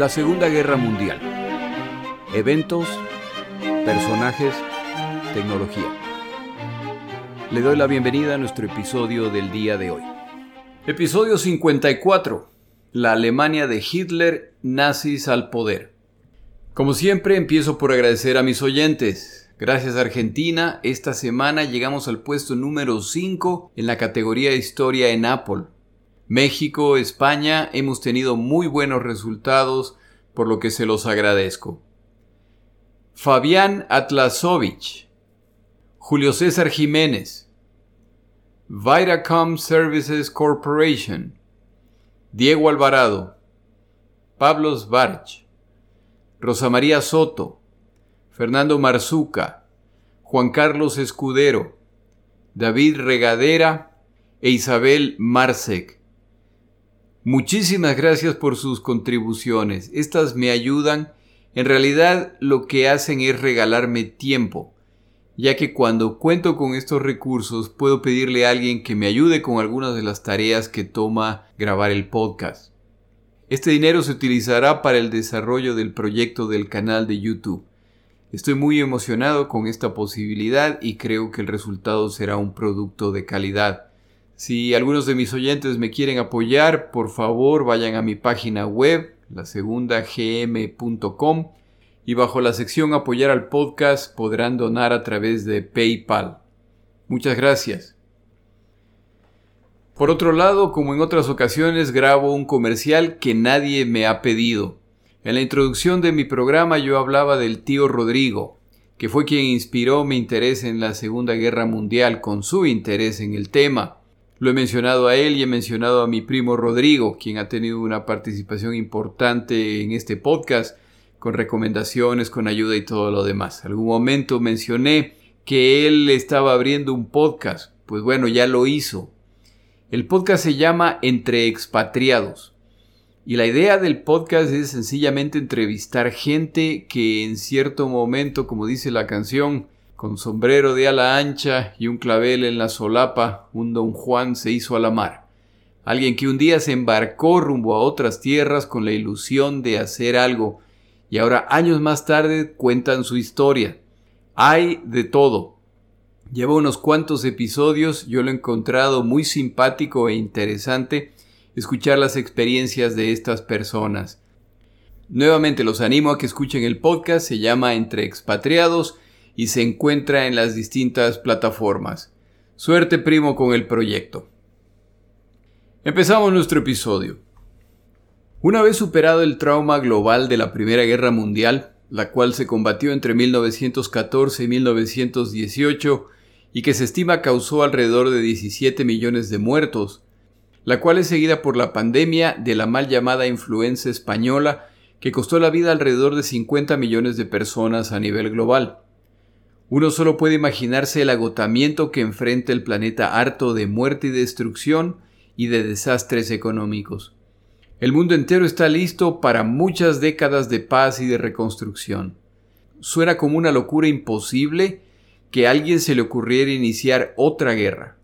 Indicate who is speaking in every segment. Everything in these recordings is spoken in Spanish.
Speaker 1: La Segunda Guerra Mundial. Eventos, personajes, tecnología. Le doy la bienvenida a nuestro episodio del día de hoy. Episodio 54. La Alemania de Hitler, nazis al poder. Como siempre, empiezo por agradecer a mis oyentes. Gracias Argentina, esta semana llegamos al puesto número 5 en la categoría Historia en Apple. México, España, hemos tenido muy buenos resultados, por lo que se los agradezco. Fabián Atlasovich, Julio César Jiménez, Vitacom Services Corporation, Diego Alvarado, Pablo Svarch, Rosa María Soto, Fernando Marzuca, Juan Carlos Escudero, David Regadera e Isabel Marsek. Muchísimas gracias por sus contribuciones. Estas me ayudan. En realidad lo que hacen es regalarme tiempo, ya que cuando cuento con estos recursos puedo pedirle a alguien que me ayude con algunas de las tareas que toma grabar el podcast. Este dinero se utilizará para el desarrollo del proyecto del canal de YouTube. Estoy muy emocionado con esta posibilidad y creo que el resultado será un producto de calidad. Si algunos de mis oyentes me quieren apoyar, por favor vayan a mi página web, lasegundagm.com, y bajo la sección Apoyar al podcast podrán donar a través de PayPal. Muchas gracias. Por otro lado, como en otras ocasiones, grabo un comercial que nadie me ha pedido. En la introducción de mi programa yo hablaba del tío Rodrigo, que fue quien inspiró mi interés en la Segunda Guerra Mundial con su interés en el tema. Lo he mencionado a él y he mencionado a mi primo Rodrigo, quien ha tenido una participación importante en este podcast, con recomendaciones, con ayuda y todo lo demás. Algún momento mencioné que él estaba abriendo un podcast. Pues bueno, ya lo hizo. El podcast se llama Entre Expatriados. Y la idea del podcast es sencillamente entrevistar gente que en cierto momento, como dice la canción, con sombrero de ala ancha y un clavel en la solapa, un don Juan se hizo a la mar. Alguien que un día se embarcó rumbo a otras tierras con la ilusión de hacer algo, y ahora años más tarde cuentan su historia. Hay de todo. Lleva unos cuantos episodios, yo lo he encontrado muy simpático e interesante escuchar las experiencias de estas personas. Nuevamente los animo a que escuchen el podcast, se llama Entre Expatriados, y se encuentra en las distintas plataformas. Suerte primo con el proyecto. Empezamos nuestro episodio. Una vez superado el trauma global de la Primera Guerra Mundial, la cual se combatió entre 1914 y 1918 y que se estima causó alrededor de 17 millones de muertos, la cual es seguida por la pandemia de la mal llamada influenza española que costó la vida alrededor de 50 millones de personas a nivel global. Uno solo puede imaginarse el agotamiento que enfrenta el planeta harto de muerte y destrucción y de desastres económicos. El mundo entero está listo para muchas décadas de paz y de reconstrucción. Suena como una locura imposible que a alguien se le ocurriera iniciar otra guerra.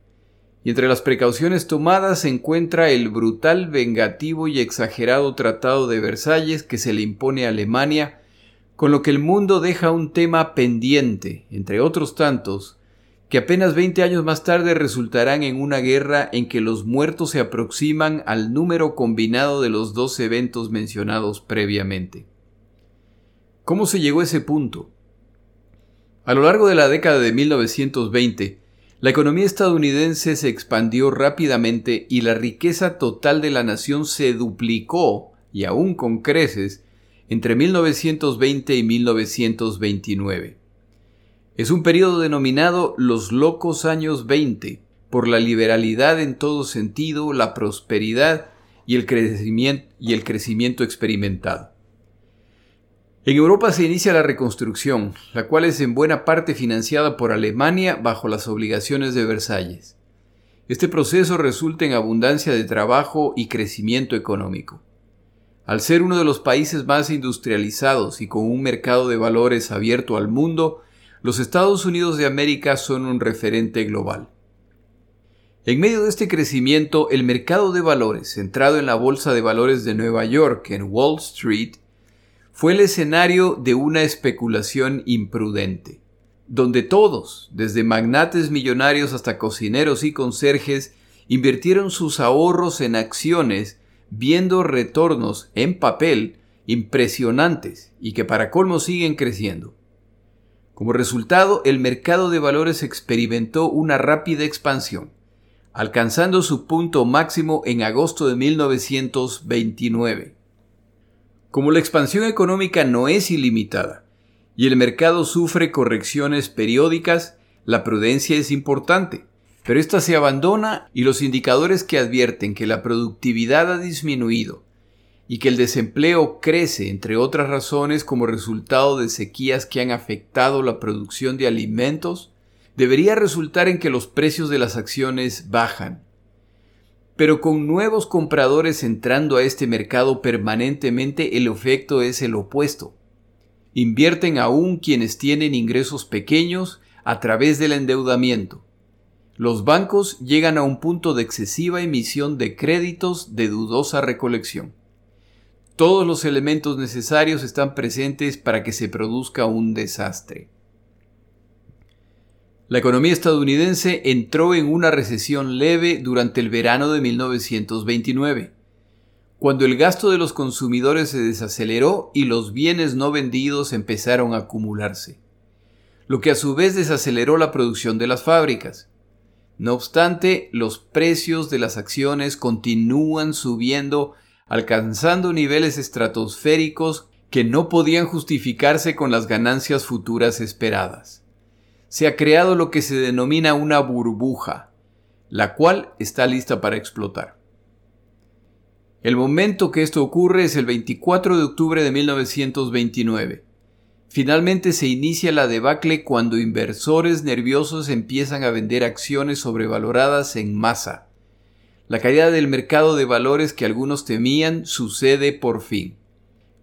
Speaker 1: Y entre las precauciones tomadas se encuentra el brutal, vengativo y exagerado Tratado de Versalles que se le impone a Alemania con lo que el mundo deja un tema pendiente, entre otros tantos, que apenas 20 años más tarde resultarán en una guerra en que los muertos se aproximan al número combinado de los dos eventos mencionados previamente. ¿Cómo se llegó a ese punto? A lo largo de la década de 1920, la economía estadounidense se expandió rápidamente y la riqueza total de la nación se duplicó, y aún con creces, entre 1920 y 1929. Es un periodo denominado los locos años 20, por la liberalidad en todo sentido, la prosperidad y el crecimiento, y el crecimiento experimentado. En Europa se inicia la reconstrucción, la cual es en buena parte financiada por Alemania bajo las obligaciones de Versalles. Este proceso resulta en abundancia de trabajo y crecimiento económico. Al ser uno de los países más industrializados y con un mercado de valores abierto al mundo, los Estados Unidos de América son un referente global. En medio de este crecimiento, el mercado de valores, centrado en la Bolsa de Valores de Nueva York, en Wall Street, fue el escenario de una especulación imprudente, donde todos, desde magnates millonarios hasta cocineros y conserjes, invirtieron sus ahorros en acciones viendo retornos en papel impresionantes y que para colmo siguen creciendo. Como resultado, el mercado de valores experimentó una rápida expansión, alcanzando su punto máximo en agosto de 1929. Como la expansión económica no es ilimitada y el mercado sufre correcciones periódicas, la prudencia es importante, pero esta se abandona y los indicadores que advierten que la productividad ha disminuido y que el desempleo crece, entre otras razones, como resultado de sequías que han afectado la producción de alimentos, debería resultar en que los precios de las acciones bajan. Pero con nuevos compradores entrando a este mercado permanentemente el efecto es el opuesto. Invierten aún quienes tienen ingresos pequeños a través del endeudamiento. Los bancos llegan a un punto de excesiva emisión de créditos de dudosa recolección. Todos los elementos necesarios están presentes para que se produzca un desastre. La economía estadounidense entró en una recesión leve durante el verano de 1929, cuando el gasto de los consumidores se desaceleró y los bienes no vendidos empezaron a acumularse, lo que a su vez desaceleró la producción de las fábricas. No obstante, los precios de las acciones continúan subiendo alcanzando niveles estratosféricos que no podían justificarse con las ganancias futuras esperadas. Se ha creado lo que se denomina una burbuja, la cual está lista para explotar. El momento que esto ocurre es el 24 de octubre de 1929. Finalmente se inicia la debacle cuando inversores nerviosos empiezan a vender acciones sobrevaloradas en masa la caída del mercado de valores que algunos temían sucede por fin.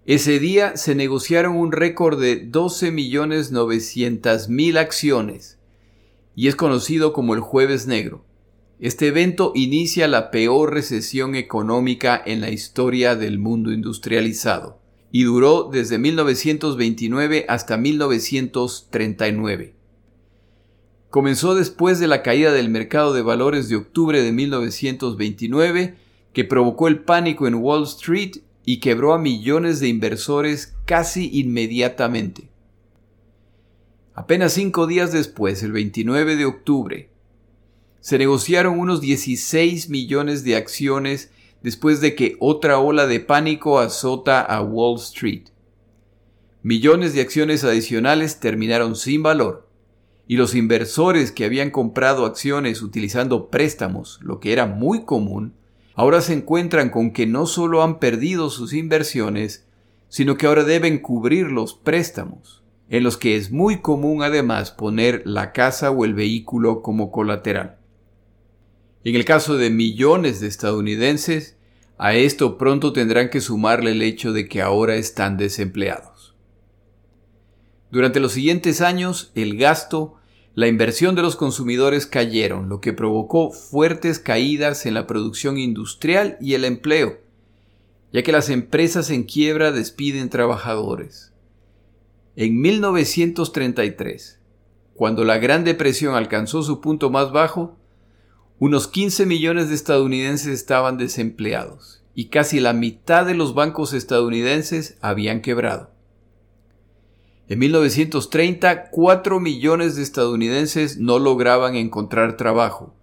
Speaker 1: Ese día se negociaron un récord de 12.900.000 acciones y es conocido como el Jueves Negro. Este evento inicia la peor recesión económica en la historia del mundo industrializado y duró desde 1929 hasta 1939 comenzó después de la caída del mercado de valores de octubre de 1929, que provocó el pánico en Wall Street y quebró a millones de inversores casi inmediatamente. Apenas cinco días después, el 29 de octubre, se negociaron unos 16 millones de acciones después de que otra ola de pánico azota a Wall Street. Millones de acciones adicionales terminaron sin valor y los inversores que habían comprado acciones utilizando préstamos, lo que era muy común, ahora se encuentran con que no solo han perdido sus inversiones, sino que ahora deben cubrir los préstamos, en los que es muy común además poner la casa o el vehículo como colateral. En el caso de millones de estadounidenses, a esto pronto tendrán que sumarle el hecho de que ahora están desempleados. Durante los siguientes años, el gasto, la inversión de los consumidores cayeron, lo que provocó fuertes caídas en la producción industrial y el empleo, ya que las empresas en quiebra despiden trabajadores. En 1933, cuando la Gran Depresión alcanzó su punto más bajo, unos 15 millones de estadounidenses estaban desempleados y casi la mitad de los bancos estadounidenses habían quebrado. En 1930, 4 millones de estadounidenses no lograban encontrar trabajo.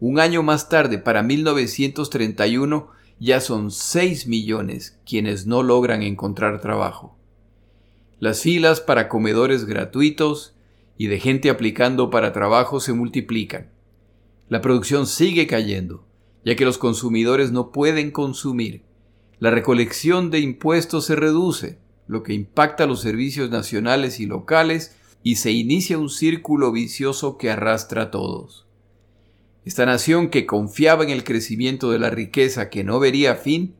Speaker 1: Un año más tarde, para 1931, ya son 6 millones quienes no logran encontrar trabajo. Las filas para comedores gratuitos y de gente aplicando para trabajo se multiplican. La producción sigue cayendo, ya que los consumidores no pueden consumir. La recolección de impuestos se reduce lo que impacta los servicios nacionales y locales y se inicia un círculo vicioso que arrastra a todos. Esta nación que confiaba en el crecimiento de la riqueza que no vería fin,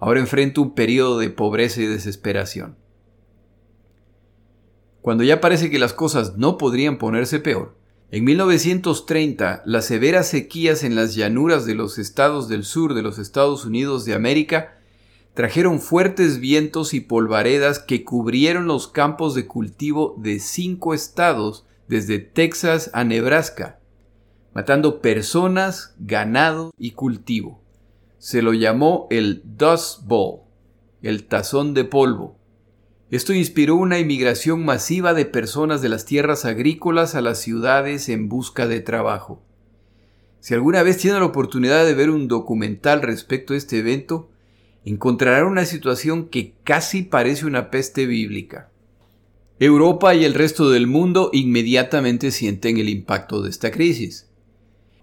Speaker 1: ahora enfrenta un periodo de pobreza y desesperación. Cuando ya parece que las cosas no podrían ponerse peor, en 1930 las severas sequías en las llanuras de los estados del sur de los Estados Unidos de América trajeron fuertes vientos y polvaredas que cubrieron los campos de cultivo de cinco estados desde Texas a Nebraska, matando personas, ganado y cultivo. Se lo llamó el Dust Bowl, el tazón de polvo. Esto inspiró una inmigración masiva de personas de las tierras agrícolas a las ciudades en busca de trabajo. Si alguna vez tienen la oportunidad de ver un documental respecto a este evento, encontrarán una situación que casi parece una peste bíblica. Europa y el resto del mundo inmediatamente sienten el impacto de esta crisis.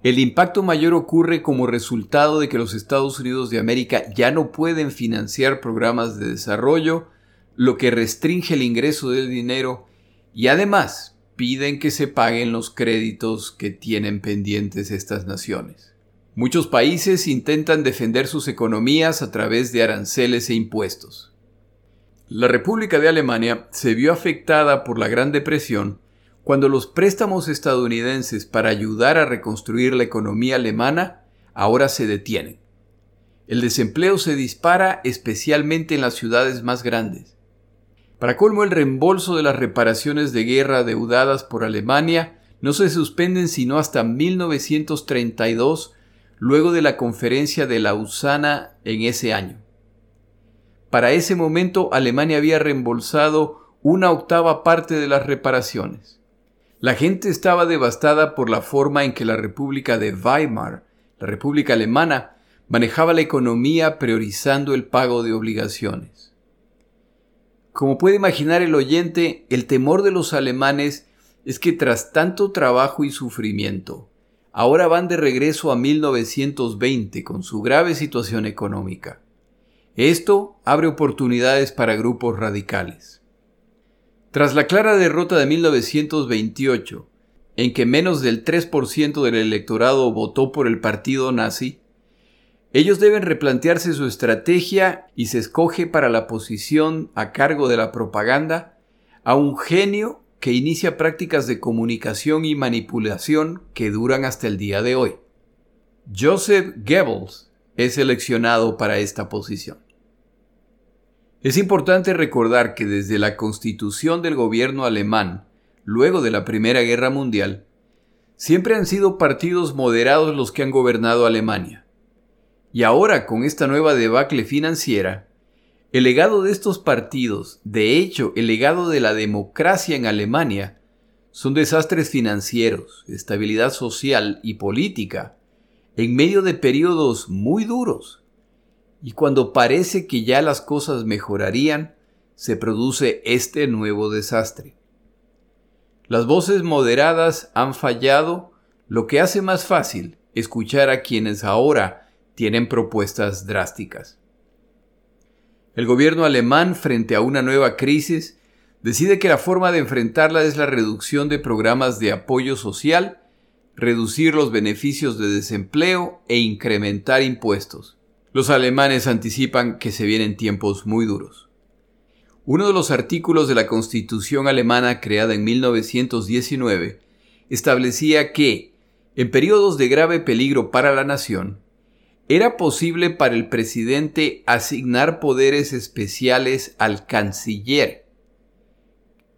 Speaker 1: El impacto mayor ocurre como resultado de que los Estados Unidos de América ya no pueden financiar programas de desarrollo, lo que restringe el ingreso del dinero y además piden que se paguen los créditos que tienen pendientes estas naciones. Muchos países intentan defender sus economías a través de aranceles e impuestos. La República de Alemania se vio afectada por la Gran Depresión cuando los préstamos estadounidenses para ayudar a reconstruir la economía alemana ahora se detienen. El desempleo se dispara especialmente en las ciudades más grandes. Para colmo el reembolso de las reparaciones de guerra deudadas por Alemania no se suspenden sino hasta 1932 luego de la conferencia de Lausana en ese año. Para ese momento Alemania había reembolsado una octava parte de las reparaciones. La gente estaba devastada por la forma en que la República de Weimar, la República Alemana, manejaba la economía priorizando el pago de obligaciones. Como puede imaginar el oyente, el temor de los alemanes es que tras tanto trabajo y sufrimiento, ahora van de regreso a 1920 con su grave situación económica. Esto abre oportunidades para grupos radicales. Tras la clara derrota de 1928, en que menos del 3% del electorado votó por el partido nazi, ellos deben replantearse su estrategia y se escoge para la posición a cargo de la propaganda a un genio que inicia prácticas de comunicación y manipulación que duran hasta el día de hoy. Joseph Goebbels es seleccionado para esta posición. Es importante recordar que desde la constitución del gobierno alemán, luego de la Primera Guerra Mundial, siempre han sido partidos moderados los que han gobernado Alemania. Y ahora, con esta nueva debacle financiera, el legado de estos partidos, de hecho el legado de la democracia en Alemania, son desastres financieros, estabilidad social y política, en medio de periodos muy duros. Y cuando parece que ya las cosas mejorarían, se produce este nuevo desastre. Las voces moderadas han fallado, lo que hace más fácil escuchar a quienes ahora tienen propuestas drásticas. El gobierno alemán, frente a una nueva crisis, decide que la forma de enfrentarla es la reducción de programas de apoyo social, reducir los beneficios de desempleo e incrementar impuestos. Los alemanes anticipan que se vienen tiempos muy duros. Uno de los artículos de la Constitución alemana creada en 1919 establecía que, en periodos de grave peligro para la nación, era posible para el presidente asignar poderes especiales al canciller.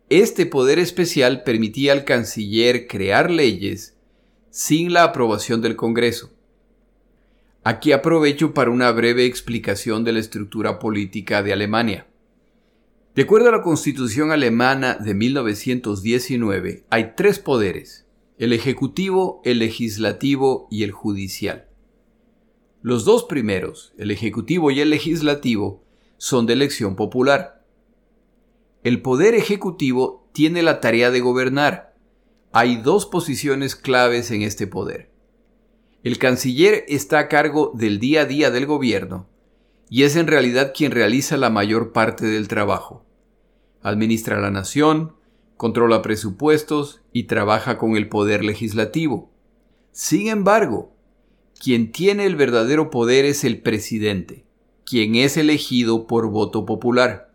Speaker 1: Este poder especial permitía al canciller crear leyes sin la aprobación del Congreso. Aquí aprovecho para una breve explicación de la estructura política de Alemania. De acuerdo a la Constitución alemana de 1919, hay tres poderes, el ejecutivo, el legislativo y el judicial. Los dos primeros, el Ejecutivo y el Legislativo, son de elección popular. El Poder Ejecutivo tiene la tarea de gobernar. Hay dos posiciones claves en este poder. El canciller está a cargo del día a día del gobierno y es en realidad quien realiza la mayor parte del trabajo. Administra la nación, controla presupuestos y trabaja con el poder legislativo. Sin embargo, quien tiene el verdadero poder es el presidente, quien es elegido por voto popular.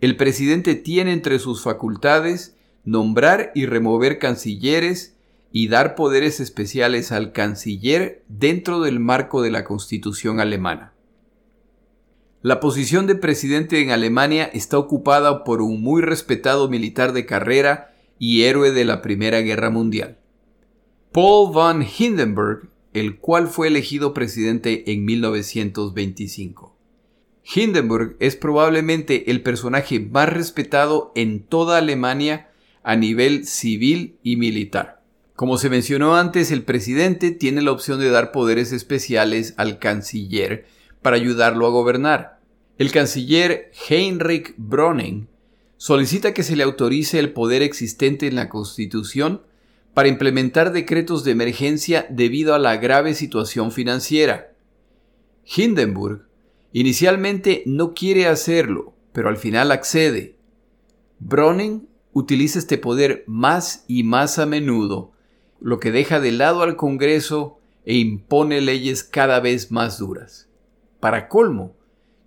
Speaker 1: El presidente tiene entre sus facultades nombrar y remover cancilleres y dar poderes especiales al canciller dentro del marco de la Constitución alemana. La posición de presidente en Alemania está ocupada por un muy respetado militar de carrera y héroe de la Primera Guerra Mundial. Paul von Hindenburg, el cual fue elegido presidente en 1925. Hindenburg es probablemente el personaje más respetado en toda Alemania a nivel civil y militar. Como se mencionó antes, el presidente tiene la opción de dar poderes especiales al canciller para ayudarlo a gobernar. El canciller Heinrich Bröning solicita que se le autorice el poder existente en la Constitución para implementar decretos de emergencia debido a la grave situación financiera. Hindenburg inicialmente no quiere hacerlo, pero al final accede. Bröning utiliza este poder más y más a menudo, lo que deja de lado al Congreso e impone leyes cada vez más duras. Para colmo,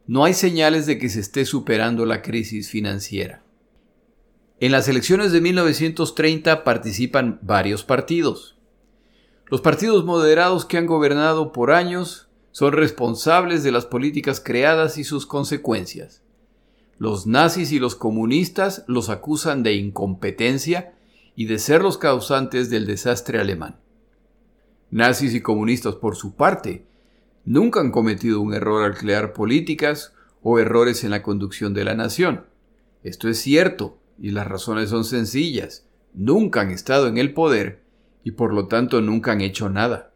Speaker 1: no hay señales de que se esté superando la crisis financiera. En las elecciones de 1930 participan varios partidos. Los partidos moderados que han gobernado por años son responsables de las políticas creadas y sus consecuencias. Los nazis y los comunistas los acusan de incompetencia y de ser los causantes del desastre alemán. Nazis y comunistas, por su parte, nunca han cometido un error al crear políticas o errores en la conducción de la nación. Esto es cierto, y las razones son sencillas. Nunca han estado en el poder y por lo tanto nunca han hecho nada.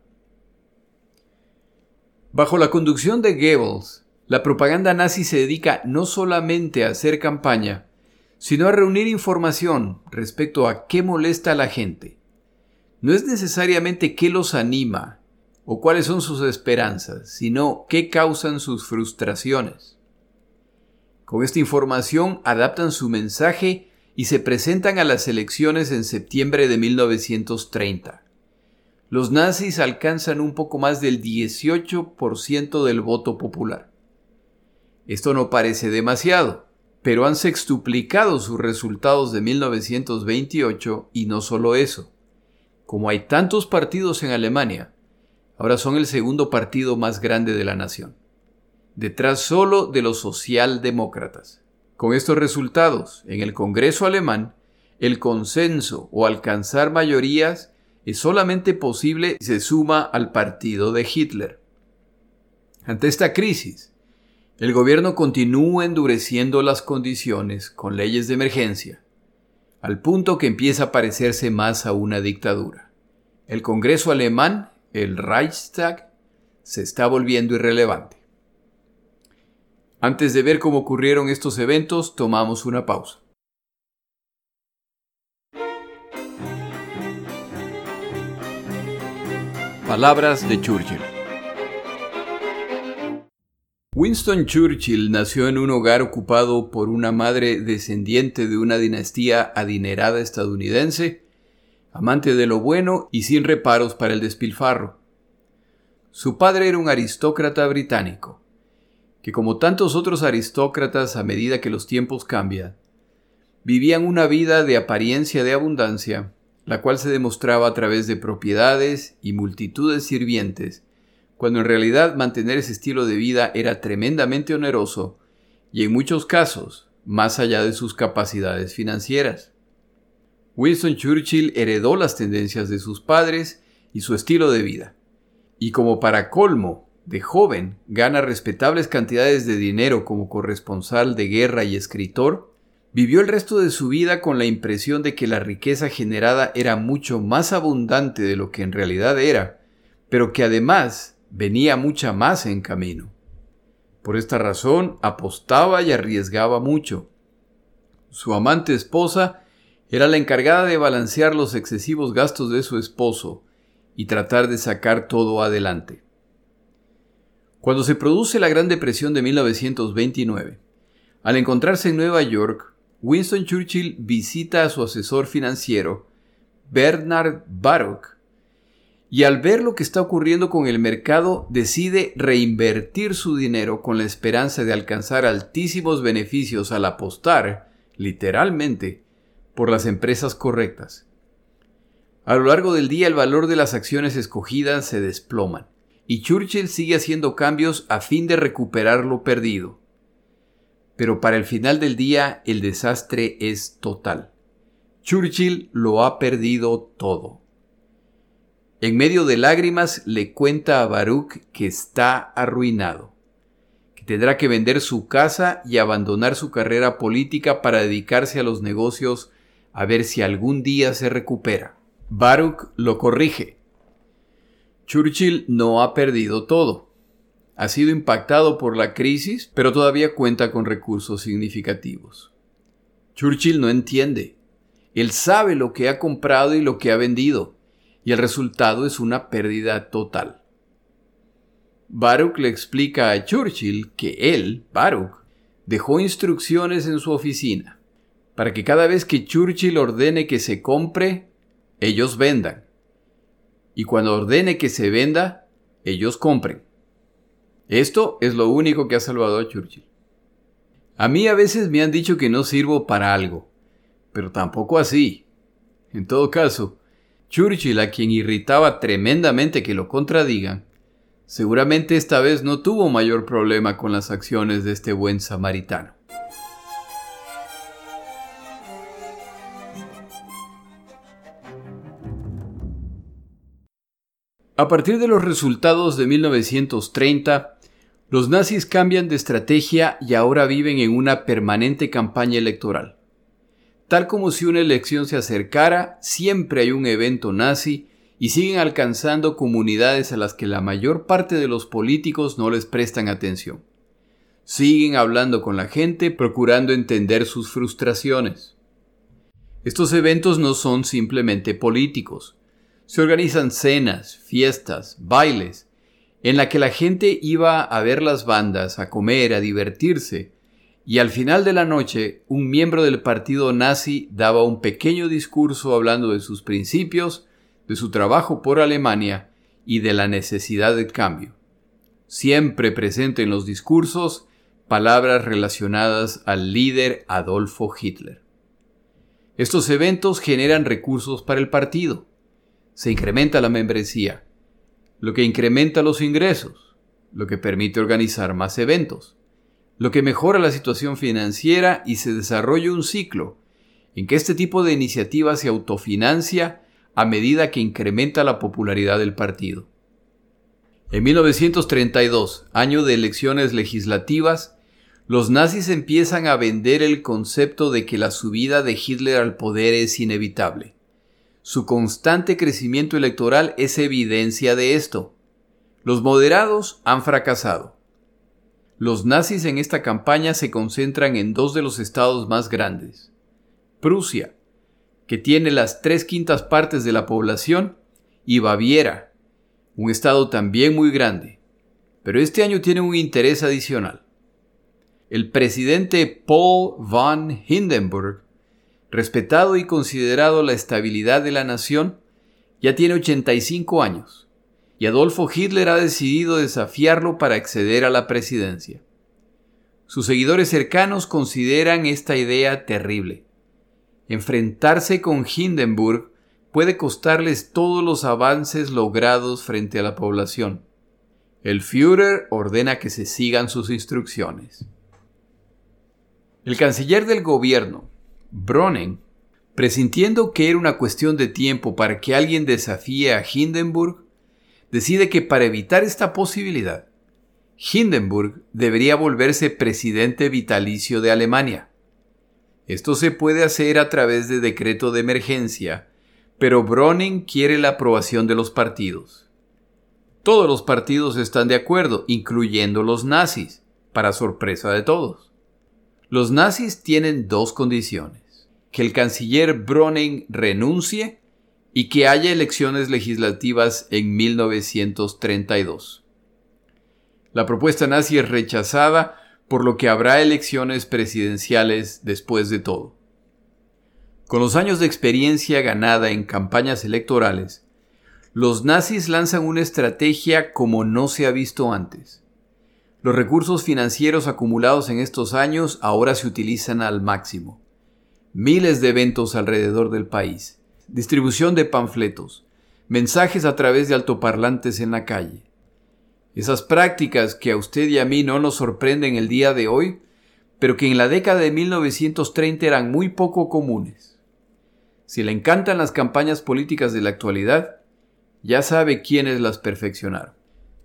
Speaker 1: Bajo la conducción de Goebbels, la propaganda nazi se dedica no solamente a hacer campaña, sino a reunir información respecto a qué molesta a la gente. No es necesariamente qué los anima o cuáles son sus esperanzas, sino qué causan sus frustraciones. Con esta información adaptan su mensaje y se presentan a las elecciones en septiembre de 1930. Los nazis alcanzan un poco más del 18% del voto popular. Esto no parece demasiado, pero han sextuplicado sus resultados de 1928 y no solo eso. Como hay tantos partidos en Alemania, ahora son el segundo partido más grande de la nación, detrás solo de los socialdemócratas. Con estos resultados, en el Congreso alemán, el consenso o alcanzar mayorías es solamente posible si se suma al partido de Hitler. Ante esta crisis, el gobierno continúa endureciendo las condiciones con leyes de emergencia, al punto que empieza a parecerse más a una dictadura. El Congreso alemán, el Reichstag, se está volviendo irrelevante. Antes de ver cómo ocurrieron estos eventos, tomamos una pausa. Palabras de Churchill. Winston Churchill nació en un hogar ocupado por una madre descendiente de una dinastía adinerada estadounidense, amante de lo bueno y sin reparos para el despilfarro. Su padre era un aristócrata británico que como tantos otros aristócratas a medida que los tiempos cambian, vivían una vida de apariencia de abundancia, la cual se demostraba a través de propiedades y multitudes sirvientes, cuando en realidad mantener ese estilo de vida era tremendamente oneroso y en muchos casos más allá de sus capacidades financieras. Winston Churchill heredó las tendencias de sus padres y su estilo de vida, y como para colmo de joven gana respetables cantidades de dinero como corresponsal de guerra y escritor, vivió el resto de su vida con la impresión de que la riqueza generada era mucho más abundante de lo que en realidad era, pero que además venía mucha más en camino. Por esta razón apostaba y arriesgaba mucho. Su amante esposa era la encargada de balancear los excesivos gastos de su esposo y tratar de sacar todo adelante. Cuando se produce la Gran Depresión de 1929, al encontrarse en Nueva York, Winston Churchill visita a su asesor financiero, Bernard Baruch, y al ver lo que está ocurriendo con el mercado, decide reinvertir su dinero con la esperanza de alcanzar altísimos beneficios al apostar, literalmente, por las empresas correctas. A lo largo del día el valor de las acciones escogidas se desploman y Churchill sigue haciendo cambios a fin de recuperar lo perdido. pero para el final del día el desastre es total. Churchill lo ha perdido todo. En medio de lágrimas le cuenta a Baruch que está arruinado, que tendrá que vender su casa y abandonar su carrera política para dedicarse a los negocios a ver si algún día se recupera. Baruch lo corrige. Churchill no ha perdido todo. Ha sido impactado por la crisis, pero todavía cuenta con recursos significativos. Churchill no entiende. Él sabe lo que ha comprado y lo que ha vendido, y el resultado es una pérdida total. Baruch le explica a Churchill que él, Baruch, dejó instrucciones en su oficina para que cada vez que Churchill ordene que se compre, ellos vendan. Y cuando ordene que se venda, ellos compren. Esto es lo único que ha salvado a Churchill. A mí a veces me han dicho que no sirvo para algo, pero tampoco así. En todo caso, Churchill, a quien irritaba tremendamente que lo contradigan, seguramente esta vez no tuvo mayor problema con las acciones de este buen samaritano. A partir de los resultados de 1930, los nazis cambian de estrategia y ahora viven en una permanente campaña electoral. Tal como si una elección se acercara, siempre hay un evento nazi y siguen alcanzando comunidades a las que la mayor parte de los políticos no les prestan atención. Siguen hablando con la gente, procurando entender sus frustraciones. Estos eventos no son simplemente políticos, se organizan cenas, fiestas, bailes, en la que la gente iba a ver las bandas, a comer, a divertirse, y al final de la noche un miembro del partido nazi daba un pequeño discurso hablando de sus principios, de su trabajo por Alemania y de la necesidad de cambio. Siempre presente en los discursos palabras relacionadas al líder Adolfo Hitler. Estos eventos generan recursos para el partido se incrementa la membresía, lo que incrementa los ingresos, lo que permite organizar más eventos, lo que mejora la situación financiera y se desarrolla un ciclo en que este tipo de iniciativa se autofinancia a medida que incrementa la popularidad del partido. En 1932, año de elecciones legislativas, los nazis empiezan a vender el concepto de que la subida de Hitler al poder es inevitable. Su constante crecimiento electoral es evidencia de esto. Los moderados han fracasado. Los nazis en esta campaña se concentran en dos de los estados más grandes. Prusia, que tiene las tres quintas partes de la población, y Baviera, un estado también muy grande. Pero este año tiene un interés adicional. El presidente Paul von Hindenburg respetado y considerado la estabilidad de la nación, ya tiene 85 años, y Adolfo Hitler ha decidido desafiarlo para acceder a la presidencia. Sus seguidores cercanos consideran esta idea terrible. Enfrentarse con Hindenburg puede costarles todos los avances logrados frente a la población. El Führer ordena que se sigan sus instrucciones. El canciller del gobierno, Bronen, presintiendo que era una cuestión de tiempo para que alguien desafíe a Hindenburg, decide que para evitar esta posibilidad, Hindenburg debería volverse presidente vitalicio de Alemania. Esto se puede hacer a través de decreto de emergencia, pero Browning quiere la aprobación de los partidos. Todos los partidos están de acuerdo, incluyendo los nazis, para sorpresa de todos. Los nazis tienen dos condiciones que el canciller Browning renuncie y que haya elecciones legislativas en 1932. La propuesta nazi es rechazada, por lo que habrá elecciones presidenciales después de todo. Con los años de experiencia ganada en campañas electorales, los nazis lanzan una estrategia como no se ha visto antes. Los recursos financieros acumulados en estos años ahora se utilizan al máximo miles de eventos alrededor del país, distribución de panfletos, mensajes a través de altoparlantes en la calle. Esas prácticas que a usted y a mí no nos sorprenden el día de hoy pero que en la década de 1930 eran muy poco comunes. Si le encantan las campañas políticas de la actualidad, ya sabe quiénes las perfeccionaron.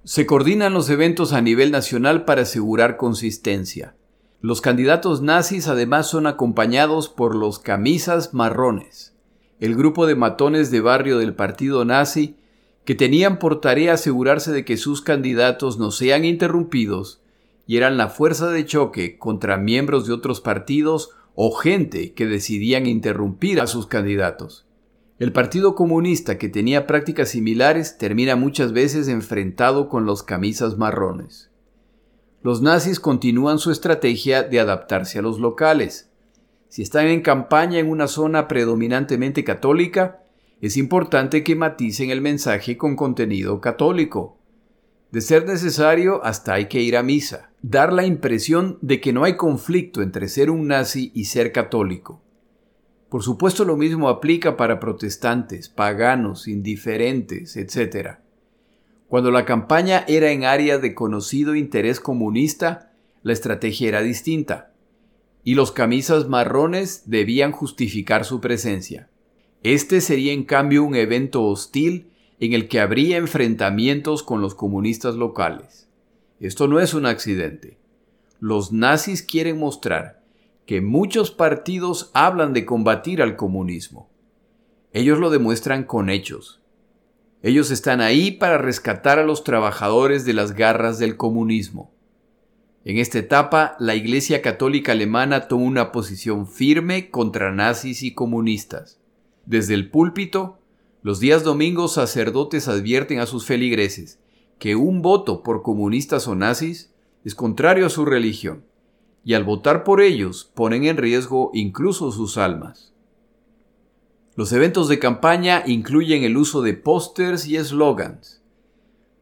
Speaker 1: Se coordinan los eventos a nivel nacional para asegurar consistencia. Los candidatos nazis además son acompañados por los camisas marrones, el grupo de matones de barrio del partido nazi que tenían por tarea asegurarse de que sus candidatos no sean interrumpidos y eran la fuerza de choque contra miembros de otros partidos o gente que decidían interrumpir a sus candidatos. El Partido Comunista, que tenía prácticas similares, termina muchas veces enfrentado con los camisas marrones. Los nazis continúan su estrategia de adaptarse a los locales. Si están en campaña en una zona predominantemente católica, es importante que maticen el mensaje con contenido católico. De ser necesario, hasta hay que ir a misa, dar la impresión de que no hay conflicto entre ser un nazi y ser católico. Por supuesto lo mismo aplica para protestantes, paganos, indiferentes, etc. Cuando la campaña era en áreas de conocido interés comunista, la estrategia era distinta, y los camisas marrones debían justificar su presencia. Este sería en cambio un evento hostil en el que habría enfrentamientos con los comunistas locales. Esto no es un accidente. Los nazis quieren mostrar que muchos partidos hablan de combatir al comunismo. Ellos lo demuestran con hechos. Ellos están ahí para rescatar a los trabajadores de las garras del comunismo. En esta etapa, la Iglesia Católica Alemana tomó una posición firme contra nazis y comunistas. Desde el púlpito, los días domingos sacerdotes advierten a sus feligreses que un voto por comunistas o nazis es contrario a su religión y al votar por ellos ponen en riesgo incluso sus almas. Los eventos de campaña incluyen el uso de pósters y eslogans.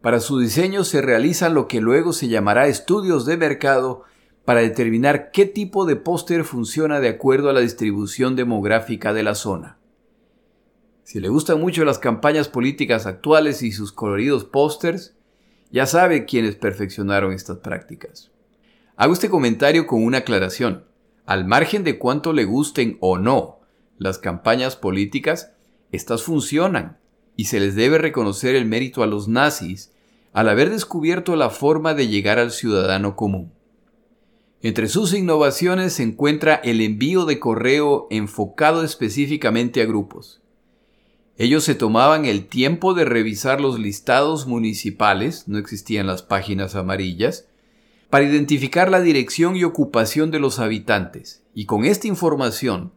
Speaker 1: Para su diseño se realizan lo que luego se llamará estudios de mercado para determinar qué tipo de póster funciona de acuerdo a la distribución demográfica de la zona. Si le gustan mucho las campañas políticas actuales y sus coloridos pósters, ya sabe quiénes perfeccionaron estas prácticas. Hago este comentario con una aclaración. Al margen de cuánto le gusten o no las campañas políticas, estas funcionan y se les debe reconocer el mérito a los nazis al haber descubierto la forma de llegar al ciudadano común. Entre sus innovaciones se encuentra el envío de correo enfocado específicamente a grupos. Ellos se tomaban el tiempo de revisar los listados municipales, no existían las páginas amarillas, para identificar la dirección y ocupación de los habitantes, y con esta información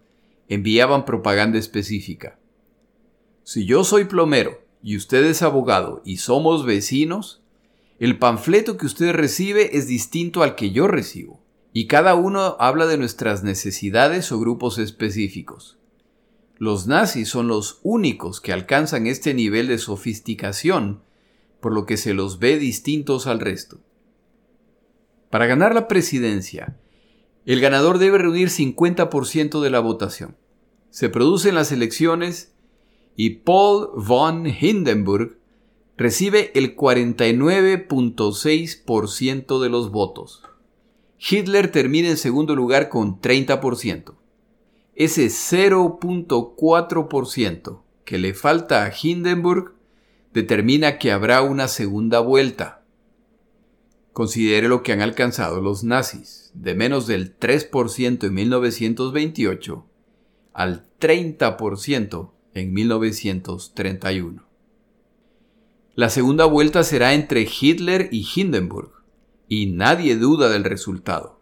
Speaker 1: enviaban propaganda específica. Si yo soy plomero y usted es abogado y somos vecinos, el panfleto que usted recibe es distinto al que yo recibo, y cada uno habla de nuestras necesidades o grupos específicos. Los nazis son los únicos que alcanzan este nivel de sofisticación, por lo que se los ve distintos al resto. Para ganar la presidencia, el ganador debe reunir 50% de la votación. Se producen las elecciones y Paul von Hindenburg recibe el 49.6% de los votos. Hitler termina en segundo lugar con 30%. Ese 0.4% que le falta a Hindenburg determina que habrá una segunda vuelta. Considere lo que han alcanzado los nazis, de menos del 3% en 1928 al 30% en 1931. La segunda vuelta será entre Hitler y Hindenburg, y nadie duda del resultado.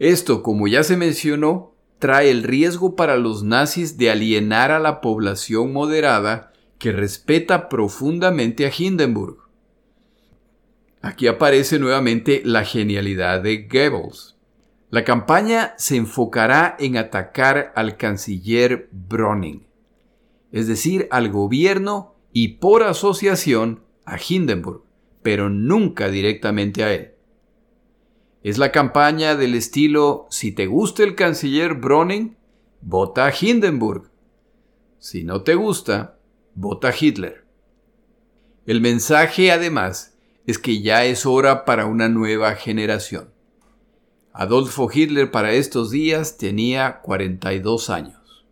Speaker 1: Esto, como ya se mencionó, trae el riesgo para los nazis de alienar a la población moderada que respeta profundamente a Hindenburg. Aquí aparece nuevamente la genialidad de Goebbels. La campaña se enfocará en atacar al canciller Browning, es decir, al gobierno y por asociación a Hindenburg, pero nunca directamente a él. Es la campaña del estilo, si te gusta el canciller Browning, vota a Hindenburg. Si no te gusta, vota a Hitler. El mensaje además es que ya es hora para una nueva generación. Adolfo Hitler para estos días tenía 42 años.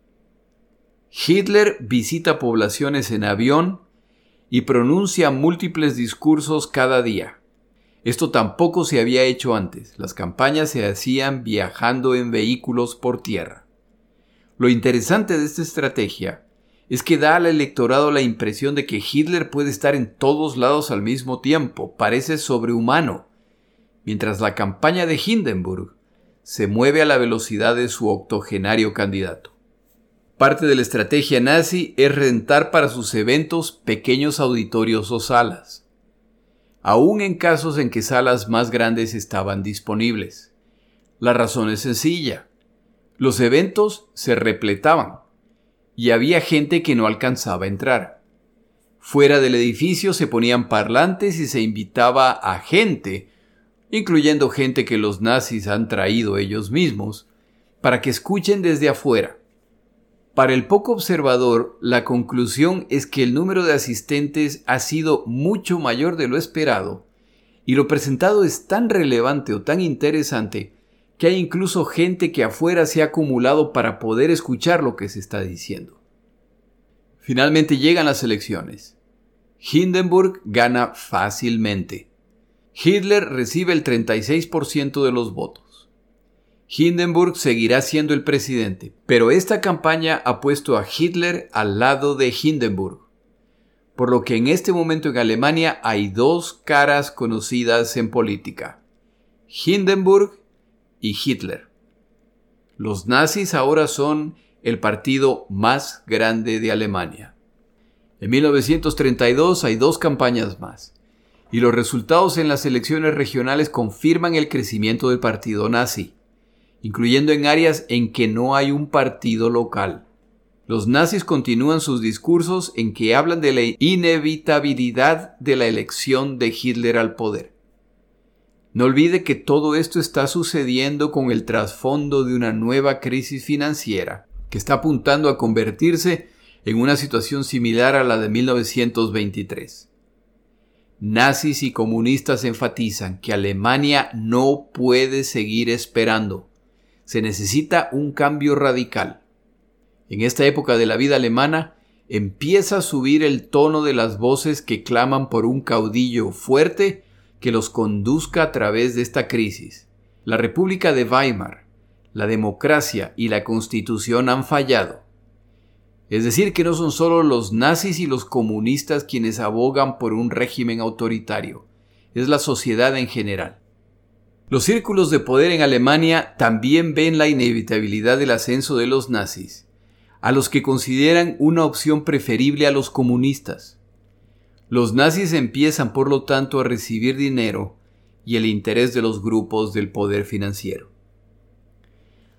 Speaker 1: Hitler visita poblaciones en avión y pronuncia múltiples discursos cada día. Esto tampoco se había hecho antes. Las campañas se hacían viajando en vehículos por tierra. Lo interesante de esta estrategia es que da al electorado la impresión de que Hitler puede estar en todos lados al mismo tiempo, parece sobrehumano, mientras la campaña de Hindenburg se mueve a la velocidad de su octogenario candidato. Parte de la estrategia nazi es rentar para sus eventos pequeños auditorios o salas, aun en casos en que salas más grandes estaban disponibles. La razón es sencilla. Los eventos se repletaban y había gente que no alcanzaba a entrar. Fuera del edificio se ponían parlantes y se invitaba a gente, incluyendo gente que los nazis han traído ellos mismos, para que escuchen desde afuera. Para el poco observador, la conclusión es que el número de asistentes ha sido mucho mayor de lo esperado, y lo presentado es tan relevante o tan interesante que hay incluso gente que afuera se ha acumulado para poder escuchar lo que se está diciendo. Finalmente llegan las elecciones. Hindenburg gana fácilmente. Hitler recibe el 36% de los votos. Hindenburg seguirá siendo el presidente, pero esta campaña ha puesto a Hitler al lado de Hindenburg, por lo que en este momento en Alemania hay dos caras conocidas en política, Hindenburg y Hitler. Los nazis ahora son el partido más grande de Alemania. En 1932 hay dos campañas más, y los resultados en las elecciones regionales confirman el crecimiento del partido nazi incluyendo en áreas en que no hay un partido local. Los nazis continúan sus discursos en que hablan de la inevitabilidad de la elección de Hitler al poder. No olvide que todo esto está sucediendo con el trasfondo de una nueva crisis financiera, que está apuntando a convertirse en una situación similar a la de 1923. Nazis y comunistas enfatizan que Alemania no puede seguir esperando se necesita un cambio radical. En esta época de la vida alemana empieza a subir el tono de las voces que claman por un caudillo fuerte que los conduzca a través de esta crisis. La República de Weimar, la democracia y la constitución han fallado. Es decir, que no son solo los nazis y los comunistas quienes abogan por un régimen autoritario, es la sociedad en general. Los círculos de poder en Alemania también ven la inevitabilidad del ascenso de los nazis, a los que consideran una opción preferible a los comunistas. Los nazis empiezan por lo tanto a recibir dinero y el interés de los grupos del poder financiero.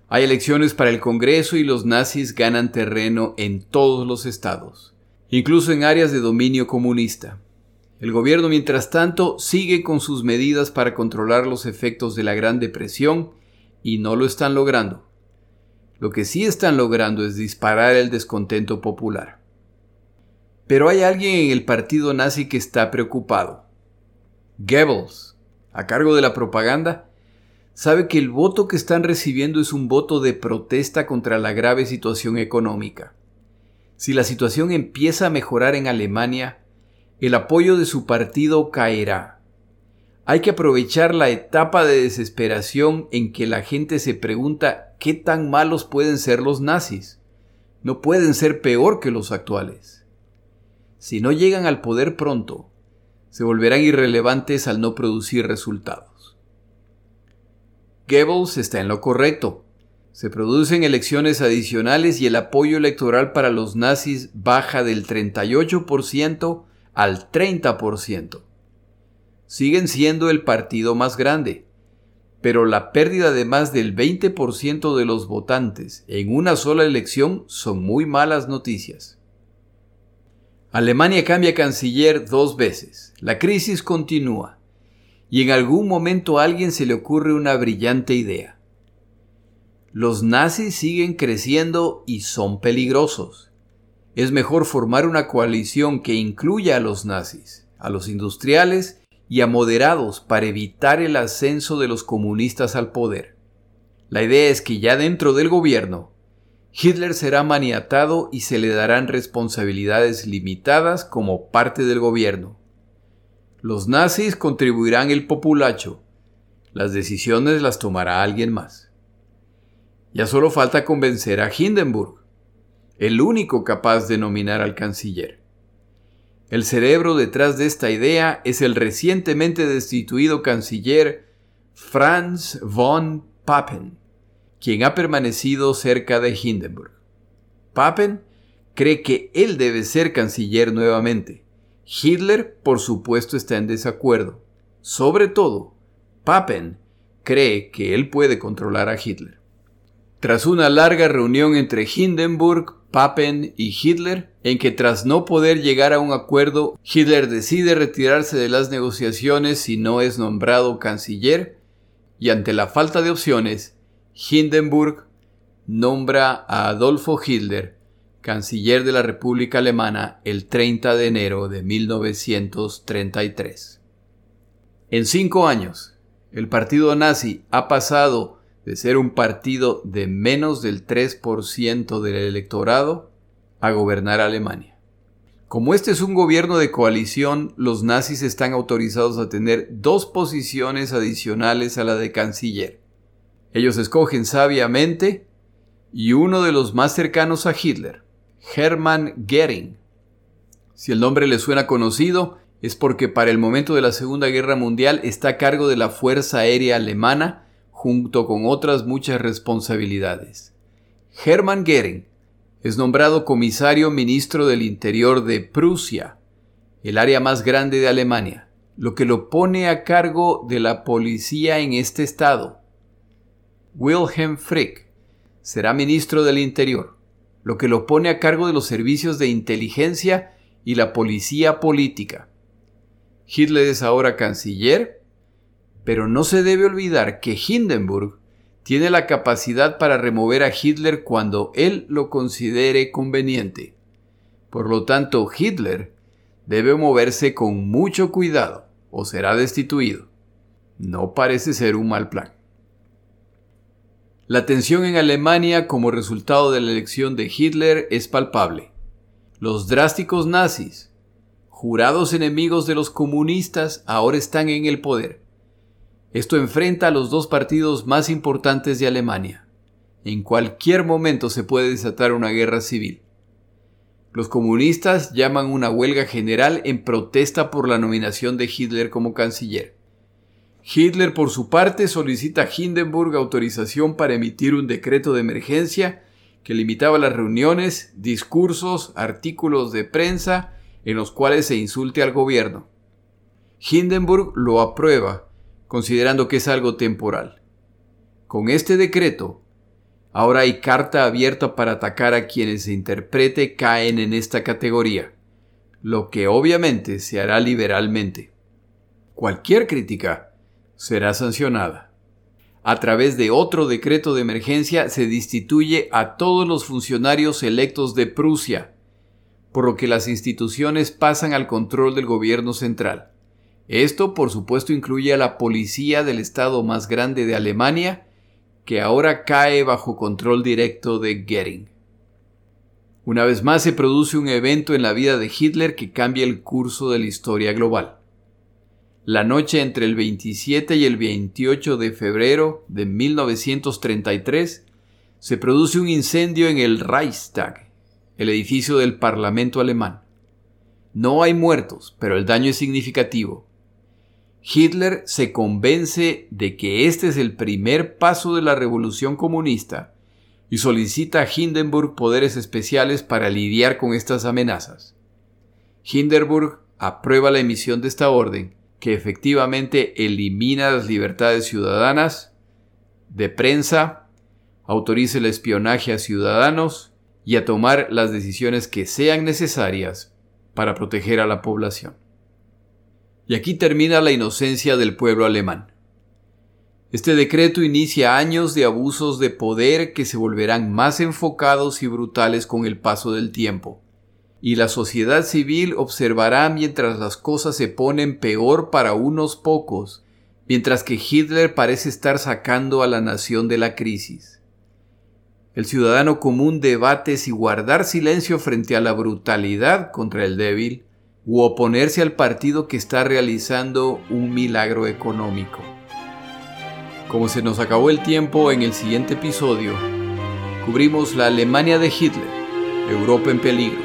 Speaker 1: Hay elecciones para el Congreso y los nazis ganan terreno en todos los estados, incluso en áreas de dominio comunista. El gobierno, mientras tanto, sigue con sus medidas para controlar los efectos de la Gran Depresión y no lo están logrando. Lo que sí están logrando es disparar el descontento popular. Pero hay alguien en el partido nazi que está preocupado. Goebbels, a cargo de la propaganda, sabe que el voto que están recibiendo es un voto de protesta contra la grave situación económica. Si la situación empieza a mejorar en Alemania, el apoyo de su partido caerá. Hay que aprovechar la etapa de desesperación en que la gente se pregunta qué tan malos pueden ser los nazis. No pueden ser peor que los actuales. Si no llegan al poder pronto, se volverán irrelevantes al no producir resultados. Goebbels está en lo correcto. Se producen elecciones adicionales y el apoyo electoral para los nazis baja del 38% al 30%. Siguen siendo el partido más grande, pero la pérdida de más del 20% de los votantes en una sola elección son muy malas noticias. Alemania cambia canciller dos veces. La crisis continúa. Y en algún momento a alguien se le ocurre una brillante idea. Los nazis siguen creciendo y son peligrosos es mejor formar una coalición que incluya a los nazis, a los industriales y a moderados para evitar el ascenso de los comunistas al poder. La idea es que ya dentro del gobierno, Hitler será maniatado y se le darán responsabilidades limitadas como parte del gobierno. Los nazis contribuirán el populacho. Las decisiones las tomará alguien más. Ya solo falta convencer a Hindenburg, el único capaz de nominar al canciller. El cerebro detrás de esta idea es el recientemente destituido canciller Franz von Papen quien ha permanecido cerca de Hindenburg. Papen cree que él debe ser canciller nuevamente. Hitler, por supuesto, está en desacuerdo. Sobre todo, Papen cree que él puede controlar a Hitler. Tras una larga reunión entre Hindenburg, Papen y Hitler, en que tras no poder llegar a un acuerdo, Hitler decide retirarse de las negociaciones si no es nombrado canciller, y ante la falta de opciones, Hindenburg nombra a Adolfo Hitler canciller de la República Alemana el 30 de enero de 1933. En cinco años, el partido nazi ha pasado de ser un partido de menos del 3% del electorado a gobernar Alemania. Como este es un gobierno de coalición, los nazis están autorizados a tener dos posiciones adicionales a la de canciller. Ellos escogen sabiamente y uno de los más cercanos a Hitler, Hermann Goering. Si el nombre le suena conocido, es porque para el momento de la Segunda Guerra Mundial está a cargo de la Fuerza Aérea Alemana junto con otras muchas responsabilidades. Hermann Goering es nombrado comisario ministro del Interior de Prusia, el área más grande de Alemania, lo que lo pone a cargo de la policía en este estado. Wilhelm Frick será ministro del Interior, lo que lo pone a cargo de los servicios de inteligencia y la policía política. Hitler es ahora canciller, pero no se debe olvidar que Hindenburg tiene la capacidad para remover a Hitler cuando él lo considere conveniente. Por lo tanto, Hitler debe moverse con mucho cuidado o será destituido. No parece ser un mal plan. La tensión en Alemania como resultado de la elección de Hitler es palpable. Los drásticos nazis, jurados enemigos de los comunistas, ahora están en el poder. Esto enfrenta a los dos partidos más importantes de Alemania. En cualquier momento se puede desatar una guerra civil. Los comunistas llaman una huelga general en protesta por la nominación de Hitler como canciller. Hitler, por su parte, solicita a Hindenburg autorización para emitir un decreto de emergencia que limitaba las reuniones, discursos, artículos de prensa en los cuales se insulte al gobierno. Hindenburg lo aprueba, considerando que es algo temporal. Con este decreto, ahora hay carta abierta para atacar a quienes se interprete caen en esta categoría, lo que obviamente se hará liberalmente. Cualquier crítica será sancionada. A través de otro decreto de emergencia se destituye a todos los funcionarios electos de Prusia, por lo que las instituciones pasan al control del gobierno central. Esto, por supuesto, incluye a la policía del estado más grande de Alemania, que ahora cae bajo control directo de Goering. Una vez más se produce un evento en la vida de Hitler que cambia el curso de la historia global. La noche entre el 27 y el 28 de febrero de 1933 se produce un incendio en el Reichstag, el edificio del Parlamento alemán. No hay muertos, pero el daño es significativo. Hitler se convence de que este es el primer paso de la revolución comunista y solicita a Hindenburg poderes especiales para lidiar con estas amenazas. Hindenburg aprueba la emisión de esta orden que efectivamente elimina las libertades ciudadanas, de prensa, autorice el espionaje a ciudadanos y a tomar las decisiones que sean necesarias para proteger a la población. Y aquí termina la inocencia del pueblo alemán. Este decreto inicia años de abusos de poder que se volverán más enfocados y brutales con el paso del tiempo y la sociedad civil observará mientras las cosas se ponen peor para unos pocos mientras que Hitler parece estar sacando a la nación de la crisis. El ciudadano común debate si guardar silencio frente a la brutalidad contra el débil u oponerse al partido que está realizando un milagro económico. Como se nos acabó el tiempo en el siguiente episodio, cubrimos la Alemania de Hitler, Europa en peligro.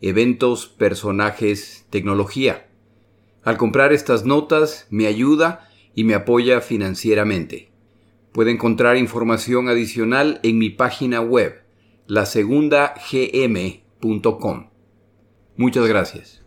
Speaker 1: Eventos, Personajes, Tecnología. Al comprar estas notas me ayuda y me apoya financieramente. Puede encontrar información adicional en mi página web, lasegundagm.com. Muchas gracias.